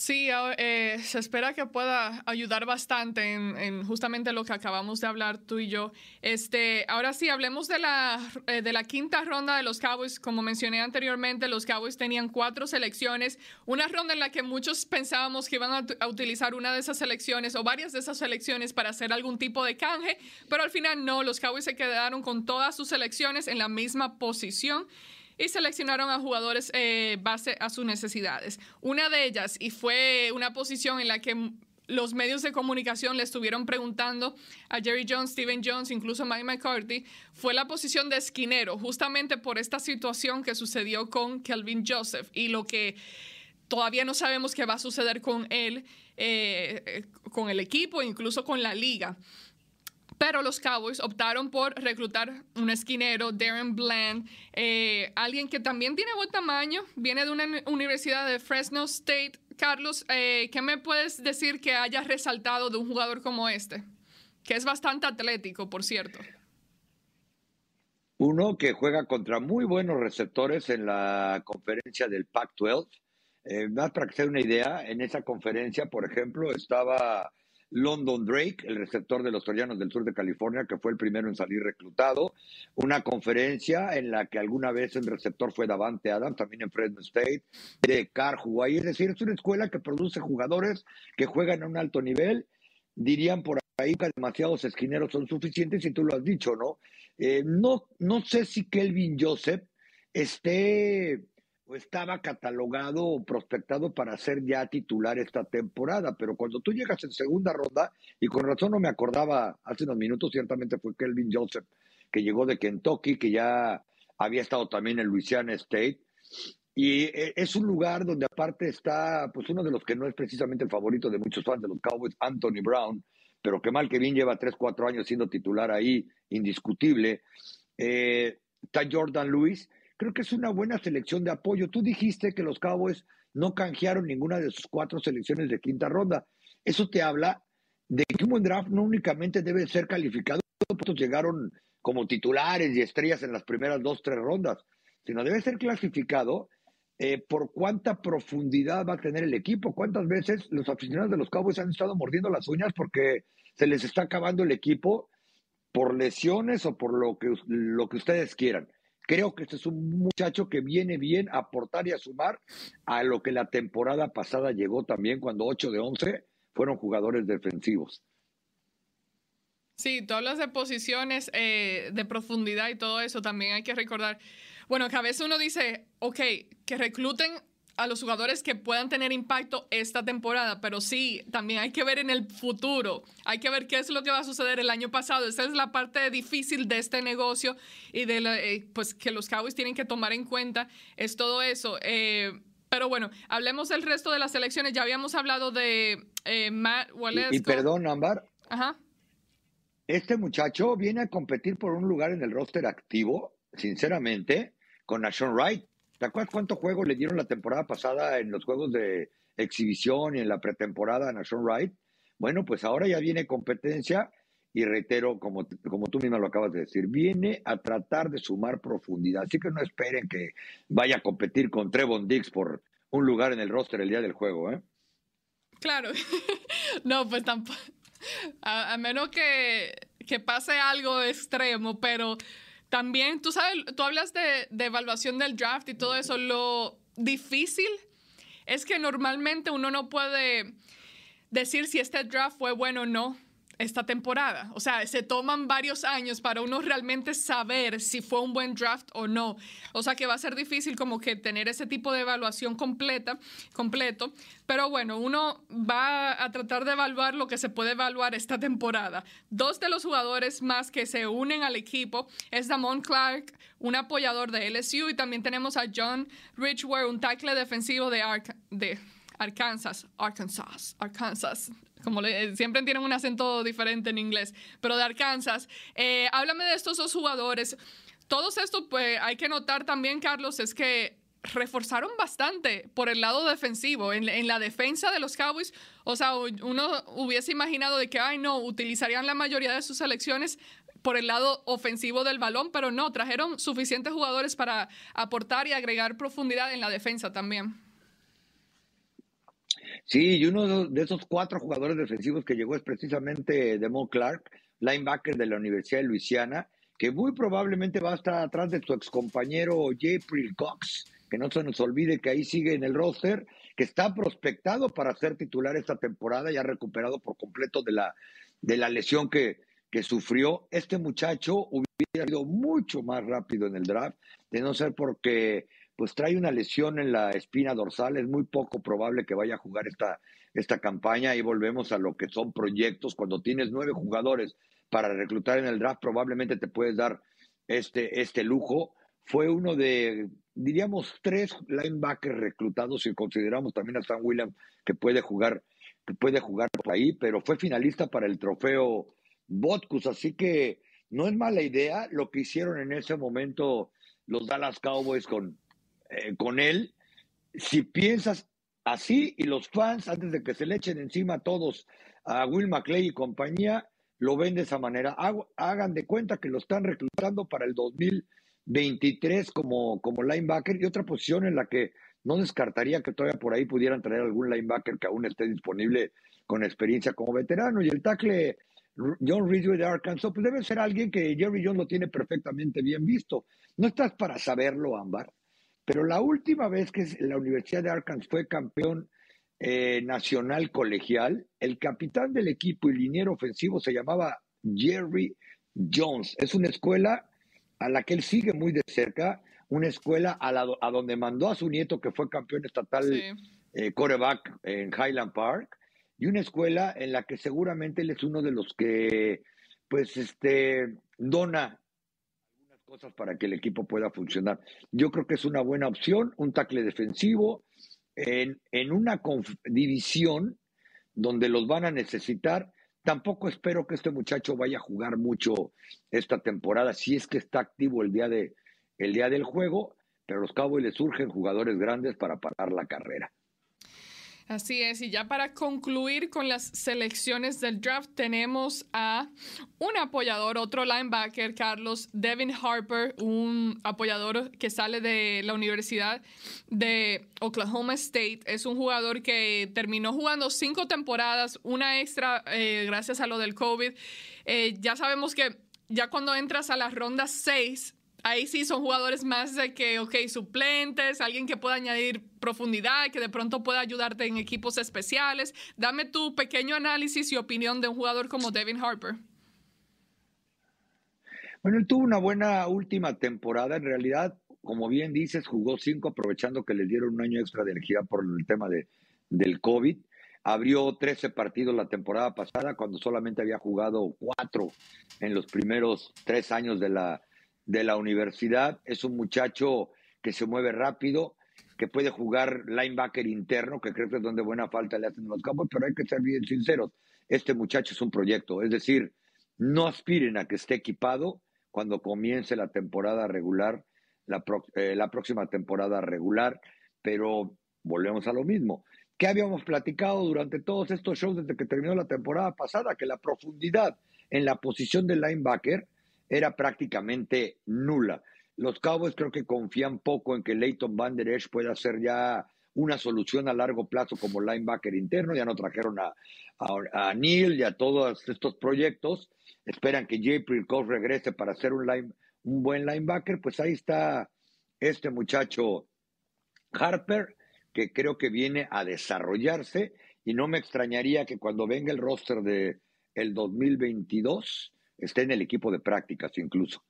Sí, eh, se espera que pueda ayudar bastante en, justamente lo que acabamos de hablar tú y yo. Este, ahora sí, hablemos de la, eh, de la quinta ronda de los Cowboys. Como mencioné anteriormente, los Cowboys tenían cuatro selecciones. Una ronda en la que muchos pensábamos que iban a, utilizar una de esas selecciones o varias de esas selecciones para hacer algún tipo de canje, pero al final no, los Cowboys se quedaron con todas sus selecciones en la misma posición y seleccionaron a jugadores eh, base a sus necesidades. Una de ellas, y fue una posición en la que los medios de comunicación le estuvieron preguntando a Jerry Jones, Steven Jones, incluso Mike McCarthy, fue la posición de esquinero, justamente por esta situación que sucedió con Kelvin Joseph y lo que todavía no sabemos qué va a suceder con él, eh, eh, con el equipo, incluso con la liga. Pero los Cowboys optaron por reclutar un esquinero, Darren Bland, eh, alguien que también tiene buen tamaño, viene de una universidad de Fresno State. Carlos, eh, ¿qué me puedes decir que hayas resaltado de un jugador como este? Que es bastante atlético, por cierto. Uno que juega contra muy buenos receptores en la conferencia del Pac-12. Eh, más para que se una idea, en esa conferencia, por ejemplo, estaba London Drake, el receptor de los Troyanos del sur de California, que fue el primero en salir reclutado. Una conferencia en la que alguna vez el receptor fue Davante Adams, también en Fresno State. De ahí. Es decir, es una escuela que produce jugadores que juegan a un alto nivel. Dirían por ahí que demasiados esquineros son suficientes, y tú lo has dicho, ¿no? Eh, no, no sé si Kelvin Joseph esté estaba catalogado o prospectado para ser ya titular esta temporada, pero cuando tú llegas en segunda ronda, y con razón no me acordaba hace unos minutos, ciertamente fue Kelvin Joseph, que llegó de Kentucky, que ya había estado también en Louisiana State, y eh, es un lugar donde aparte está, pues uno de los que no es precisamente el favorito de muchos fans de los Cowboys, Anthony Brown, pero que mal que bien lleva 3, 4 años siendo titular ahí, indiscutible. Eh, está Jordan Lewis, creo que es una buena selección de apoyo. Tú dijiste que los Cowboys no canjearon ninguna de sus cuatro selecciones de quinta ronda. Eso te habla de que un buen draft no únicamente debe ser calificado, porque llegaron como titulares y estrellas en las primeras dos, tres rondas, sino debe ser clasificado eh, por cuánta profundidad va a tener el equipo. ¿Cuántas veces los aficionados de los Cowboys han estado mordiendo las uñas porque se les está acabando el equipo por lesiones o por lo que, lo que ustedes quieran? Creo que este es un muchacho que viene bien a aportar y a sumar a lo que la temporada pasada llegó también cuando 8 de 11 fueron jugadores defensivos. Sí, tú hablas de posiciones eh, de profundidad y todo eso, también hay que recordar, bueno, que a veces uno dice, ok, que recluten a los jugadores que puedan tener impacto esta temporada, pero sí, también hay que ver en el futuro, hay que ver qué es lo que va a suceder el año pasado. Esa es la parte difícil de este negocio y de eh, pues que los Cowboys tienen que tomar en cuenta es todo eso. Eh, pero bueno, hablemos del resto de las selecciones. Ya habíamos hablado de eh, Matt Wallace. Y, perdón, Ambar. Ajá. Este muchacho viene a competir por un lugar en el roster activo, sinceramente, con Nashon Wright ¿Te acuerdas cuántos juegos le dieron la temporada pasada en los juegos de exhibición y en la pretemporada a Nashon Wright? Bueno, pues ahora ya viene competencia y reitero, como, como tú misma lo acabas de decir, viene a tratar de sumar profundidad. Así que no esperen que vaya a competir con Trevon Dix por un lugar en el roster el día del juego, ¿eh? Claro. *laughs* no, pues tampoco. *laughs* A, menos que, que pase algo extremo, pero también, tú sabes, tú hablas de, de evaluación del draft y todo eso. Lo difícil es que normalmente uno no puede decir si este draft fue bueno o no esta temporada. O sea, se toman varios años para uno realmente saber si fue un buen draft o no. O sea, que va a ser difícil como que tener ese tipo de evaluación completa, completo. Pero bueno, uno va a tratar de evaluar lo que se puede evaluar esta temporada. Dos de los jugadores más que se unen al equipo es Damon Clark, un apoyador de LSU, y también tenemos a John Richware, un tackle defensivo de, de Arkansas, Arkansas, Arkansas como le, siempre tienen un acento diferente en inglés, pero de Arkansas. Eh, háblame de estos dos jugadores. Todos estos, pues hay que notar también, Carlos, es que reforzaron bastante por el lado defensivo, en, en, la defensa de los Cowboys. O sea, uno hubiese imaginado de que, ay, no, utilizarían la mayoría de sus selecciones por el lado ofensivo del balón, pero no, trajeron suficientes jugadores para aportar y agregar profundidad en la defensa también. Sí, y uno de esos cuatro jugadores defensivos que llegó es precisamente Demon Clark, linebacker de la Universidad de Luisiana, que muy probablemente va a estar atrás de su excompañero April Cox, que no se nos olvide que ahí sigue en el roster, que está prospectado para ser titular esta temporada, ya recuperado por completo de la, de la lesión que, que sufrió. Este muchacho hubiera ido mucho más rápido en el draft, de no ser porque pues trae una lesión en la espina dorsal, es muy poco probable que vaya a jugar esta, esta campaña y volvemos a lo que son proyectos. Cuando tienes nueve jugadores para reclutar en el draft, probablemente te puedes dar este, este lujo. Fue uno de, diríamos, tres linebackers reclutados, si consideramos también a Sam Williams, que puede jugar, que puede jugar por ahí, pero fue finalista para el trofeo Botkus, así que no es mala idea lo que hicieron en ese momento los Dallas Cowboys con, eh, con él. Si piensas así y los fans, antes de que se le echen encima a todos a Will McClay y compañía, lo ven de esa manera. Hagan de cuenta que lo están reclutando para el 2023 como, como linebacker y otra posición en la que no descartaría que todavía por ahí pudieran traer algún linebacker que aún esté disponible con experiencia como veterano. Y el tackle John Ridgway de Arkansas, pues debe ser alguien que Jerry Jones lo tiene perfectamente bien visto. No estás para saberlo, Ámbar. Pero la última vez que la Universidad de Arkansas fue campeón eh, nacional colegial, el capitán del equipo y liniero ofensivo se llamaba Jerry Jones. Es una escuela a la que él sigue muy de cerca, una escuela a, a donde mandó a su nieto que fue campeón estatal eh, coreback en Highland Park, y una escuela en la que seguramente él es uno de los que pues este dona cosas para que el equipo pueda funcionar. Yo creo que es una buena opción, un tackle defensivo en, en una división donde los van a necesitar. Tampoco espero que este muchacho vaya a jugar mucho esta temporada, si es que está activo el día, de, el día del juego, pero a los Cowboys les surgen jugadores grandes para parar la carrera. Así es, y ya para concluir con las selecciones del draft, tenemos a un apoyador, otro linebacker, Carlos Devin Harper, un apoyador que sale de la Universidad de Oklahoma State. Es un jugador que terminó jugando cinco temporadas, una extra eh, gracias a lo del COVID. Eh, ya sabemos que ya cuando entras a las rondas seis, ahí sí son jugadores más de que, ok, suplentes, alguien que pueda añadir profundidad, que de pronto pueda ayudarte en equipos especiales. Dame tu pequeño análisis y opinión de un jugador como Devin Harper. Bueno, él tuvo una buena última temporada. En realidad, como bien dices, jugó cinco, aprovechando que le dieron un año extra de energía por el tema de, del COVID. Abrió 13 partidos la temporada pasada, cuando solamente había jugado cuatro en los primeros tres años de la, de la universidad. Es un muchacho que se mueve rápido, que puede jugar linebacker interno, que creo que es donde buena falta le hacen los campos, pero hay que ser bien sinceros. Este muchacho es un proyecto, es decir, no aspiren a que esté equipado cuando comience la temporada regular, la, eh, la próxima temporada regular, pero volvemos a lo mismo. ¿Qué habíamos platicado durante todos estos shows desde que terminó la temporada pasada? Que la profundidad en la posición del linebacker era prácticamente nula. Los Cowboys creo que confían poco en que Leighton Van Der Esch pueda ser ya una solución a largo plazo como linebacker interno. Ya no trajeron a, Neil y a todos estos proyectos. Esperan que J. Cox regrese para ser un, buen linebacker. Pues ahí está este muchacho Harper, que creo que viene a desarrollarse. Y no me extrañaría que cuando venga el roster de el 2022 esté en el equipo de prácticas incluso.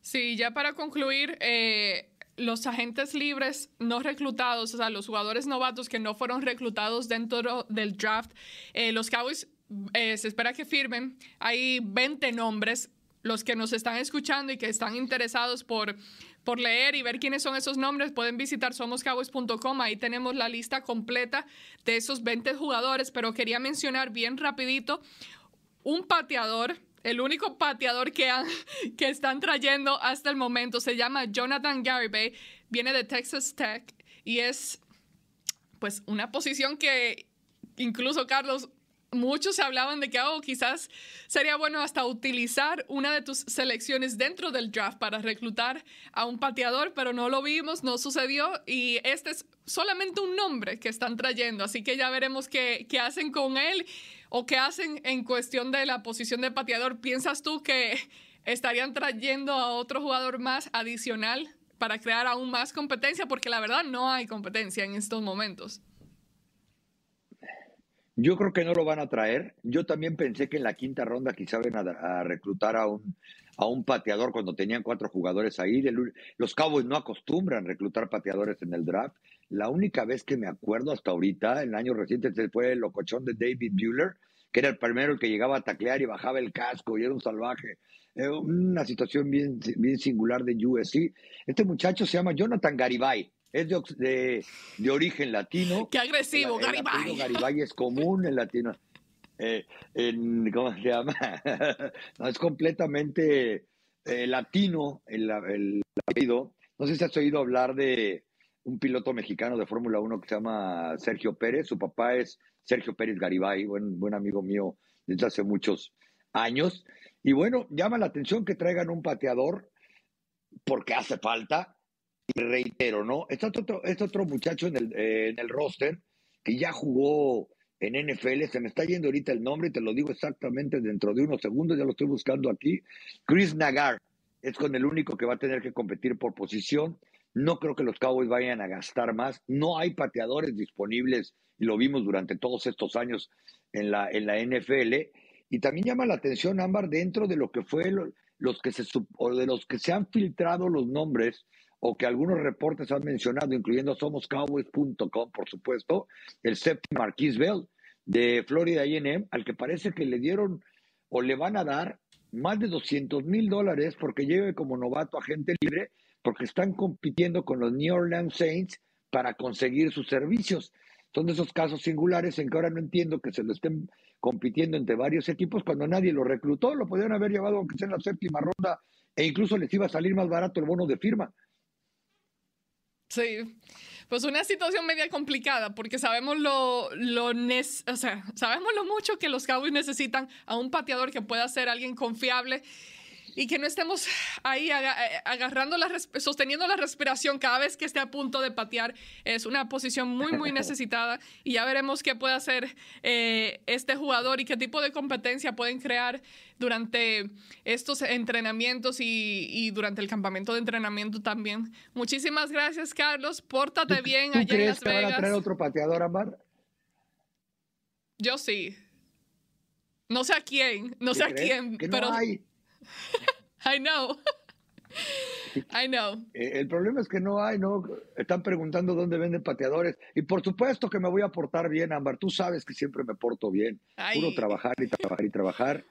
Sí, ya para concluir, eh, los agentes libres no reclutados, o sea, los jugadores novatos que no fueron reclutados dentro del draft, eh, los Cowboys eh, se espera que firmen. Hay 20 nombres. Los que nos están escuchando y que están interesados por, por leer y ver quiénes son esos nombres, pueden visitar somoscowboys.com. Ahí tenemos la lista completa de esos 20 jugadores, pero quería mencionar bien rapidito un pateador el único pateador que, *laughs* que están trayendo hasta el momento se llama Jonathan Garibay, viene de Texas Tech y es pues una posición que incluso Carlos muchos se hablaban de que oh, quizás sería bueno hasta utilizar una de tus selecciones dentro del draft para reclutar a un pateador, pero no lo vimos, no sucedió y este es solamente un nombre que están trayendo, así que ya veremos qué, qué hacen con él o qué hacen en cuestión de la posición de pateador. ¿Piensas tú que estarían trayendo a otro jugador más adicional para crear aún más competencia? Porque la verdad no hay competencia en estos momentos. Yo creo que no lo van a traer. Yo también pensé que en la quinta ronda quizá ven a, reclutar a un, a un pateador cuando tenían cuatro jugadores ahí. Los Cowboys no acostumbran reclutar pateadores en el draft. La única vez que me acuerdo hasta ahorita, en el año reciente, fue el locochón de David Bueller, que era el primero el que llegaba a taclear y bajaba el casco y era un salvaje. una situación bien, bien singular de USC. Este muchacho se llama Jonathan Garibay es de, de, origen latino. ¡Qué agresivo, Garibay! Garibay es común en latino. Eh, en, ¿Cómo se llama? *laughs* no, es completamente eh, latino el, el apellido. No sé si has oído hablar de un piloto mexicano de Fórmula 1 que se llama Sergio Pérez. Su papá es Sergio Pérez Garibay, buen, buen amigo mío desde hace muchos años. Y bueno, llama la atención que traigan un pateador porque hace falta reitero, ¿no? Está otro, este otro muchacho en el, eh, en el roster que ya jugó en NFL, se me está yendo ahorita el nombre y te lo digo exactamente dentro de unos segundos, ya lo estoy buscando aquí. Chris Nagar es con el único que va a tener que competir por posición. No creo que los Cowboys vayan a gastar más. No hay pateadores disponibles y lo vimos durante todos estos años en la, en la NFL. Y también llama la atención, Ámbar, dentro de lo que fue los que se o de los que se han filtrado los nombres o que algunos reportes han mencionado, incluyendo somoscowboys.com, por supuesto, el séptimo Marquis Bell de Florida A&M, al que parece que le dieron o le van a dar más de 200 mil dólares porque lleve como novato agente libre, porque están compitiendo con los New Orleans Saints para conseguir sus servicios. Son de esos casos singulares en que ahora no entiendo que se lo estén compitiendo entre varios equipos cuando nadie lo reclutó, lo podrían haber llevado aunque sea en la séptima ronda e incluso les iba a salir más barato el bono de firma. Sí, pues una situación media complicada porque sabemos lo, lo o sea, sabemos lo mucho que los Cowboys necesitan a un pateador que pueda ser alguien confiable y que no estemos ahí eh, agarrando la, sosteniendo la respiración cada vez que esté a punto de patear. Es una posición muy, muy *laughs* necesitada y ya veremos qué puede hacer eh, este jugador y qué tipo de competencia pueden crear durante estos entrenamientos y, durante el campamento de entrenamiento también. Muchísimas gracias, Carlos. Pórtate bien allá en Las que Vegas. van a traer otro pateador, Amar? Yo sí. No sé a quién, no sé a quién, pero... Hay? *laughs* I know. *laughs* I know. Eh, el problema es que no hay, ¿no? Están preguntando dónde venden pateadores. Y por supuesto que me voy a portar bien, Ámbar. Tú sabes que siempre me porto bien. Puro trabajar y trabajar y trabajar.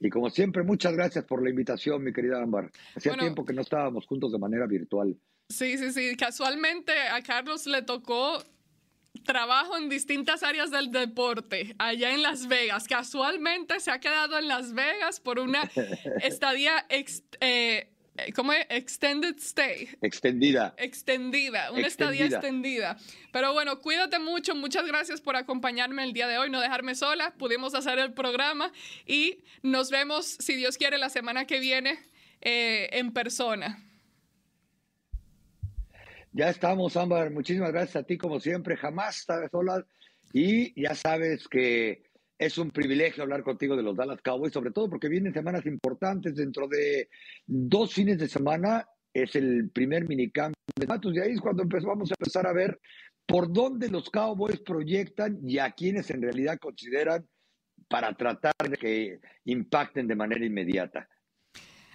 Y como siempre, muchas gracias por la invitación, mi querida Ámbar. Hacía tiempo que no estábamos juntos de manera virtual. Sí, sí, sí. Casualmente a Carlos le tocó trabajo en distintas áreas del deporte allá en Las Vegas. Casualmente se ha quedado en Las Vegas por una *laughs* estadía eh, ¿Cómo es? Extended stay. Extendida. Extendida, una estadía extendida. Pero bueno, cuídate mucho. Muchas gracias por acompañarme el día de hoy, no dejarme sola. Pudimos hacer el programa y nos vemos, si Dios quiere, la semana que viene eh, en persona. Ya estamos, Ámbar. Muchísimas gracias a ti, como siempre. Jamás estaré sola. Y ya sabes que es un privilegio hablar contigo de los Dallas Cowboys, sobre todo porque vienen semanas importantes. Dentro de dos fines de semana es el primer minicamp de datos. Y ahí es cuando vamos a empezar a ver por dónde los Cowboys proyectan y a quienes en realidad consideran para tratar de que impacten de manera inmediata.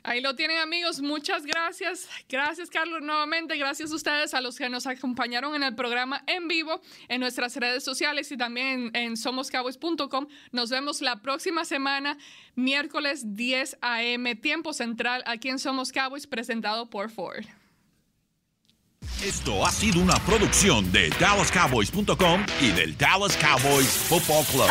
Ahí lo tienen amigos, muchas gracias. Gracias Carlos nuevamente, gracias a ustedes, a los que nos acompañaron en el programa en vivo, en nuestras redes sociales y también en, somoscowboys.com. Nos vemos la próxima semana, miércoles 10 a.m., tiempo central, aquí en Somos Cowboys, presentado por Ford. Esto ha sido una producción de DallasCowboys.com y del Dallas Cowboys Football Club.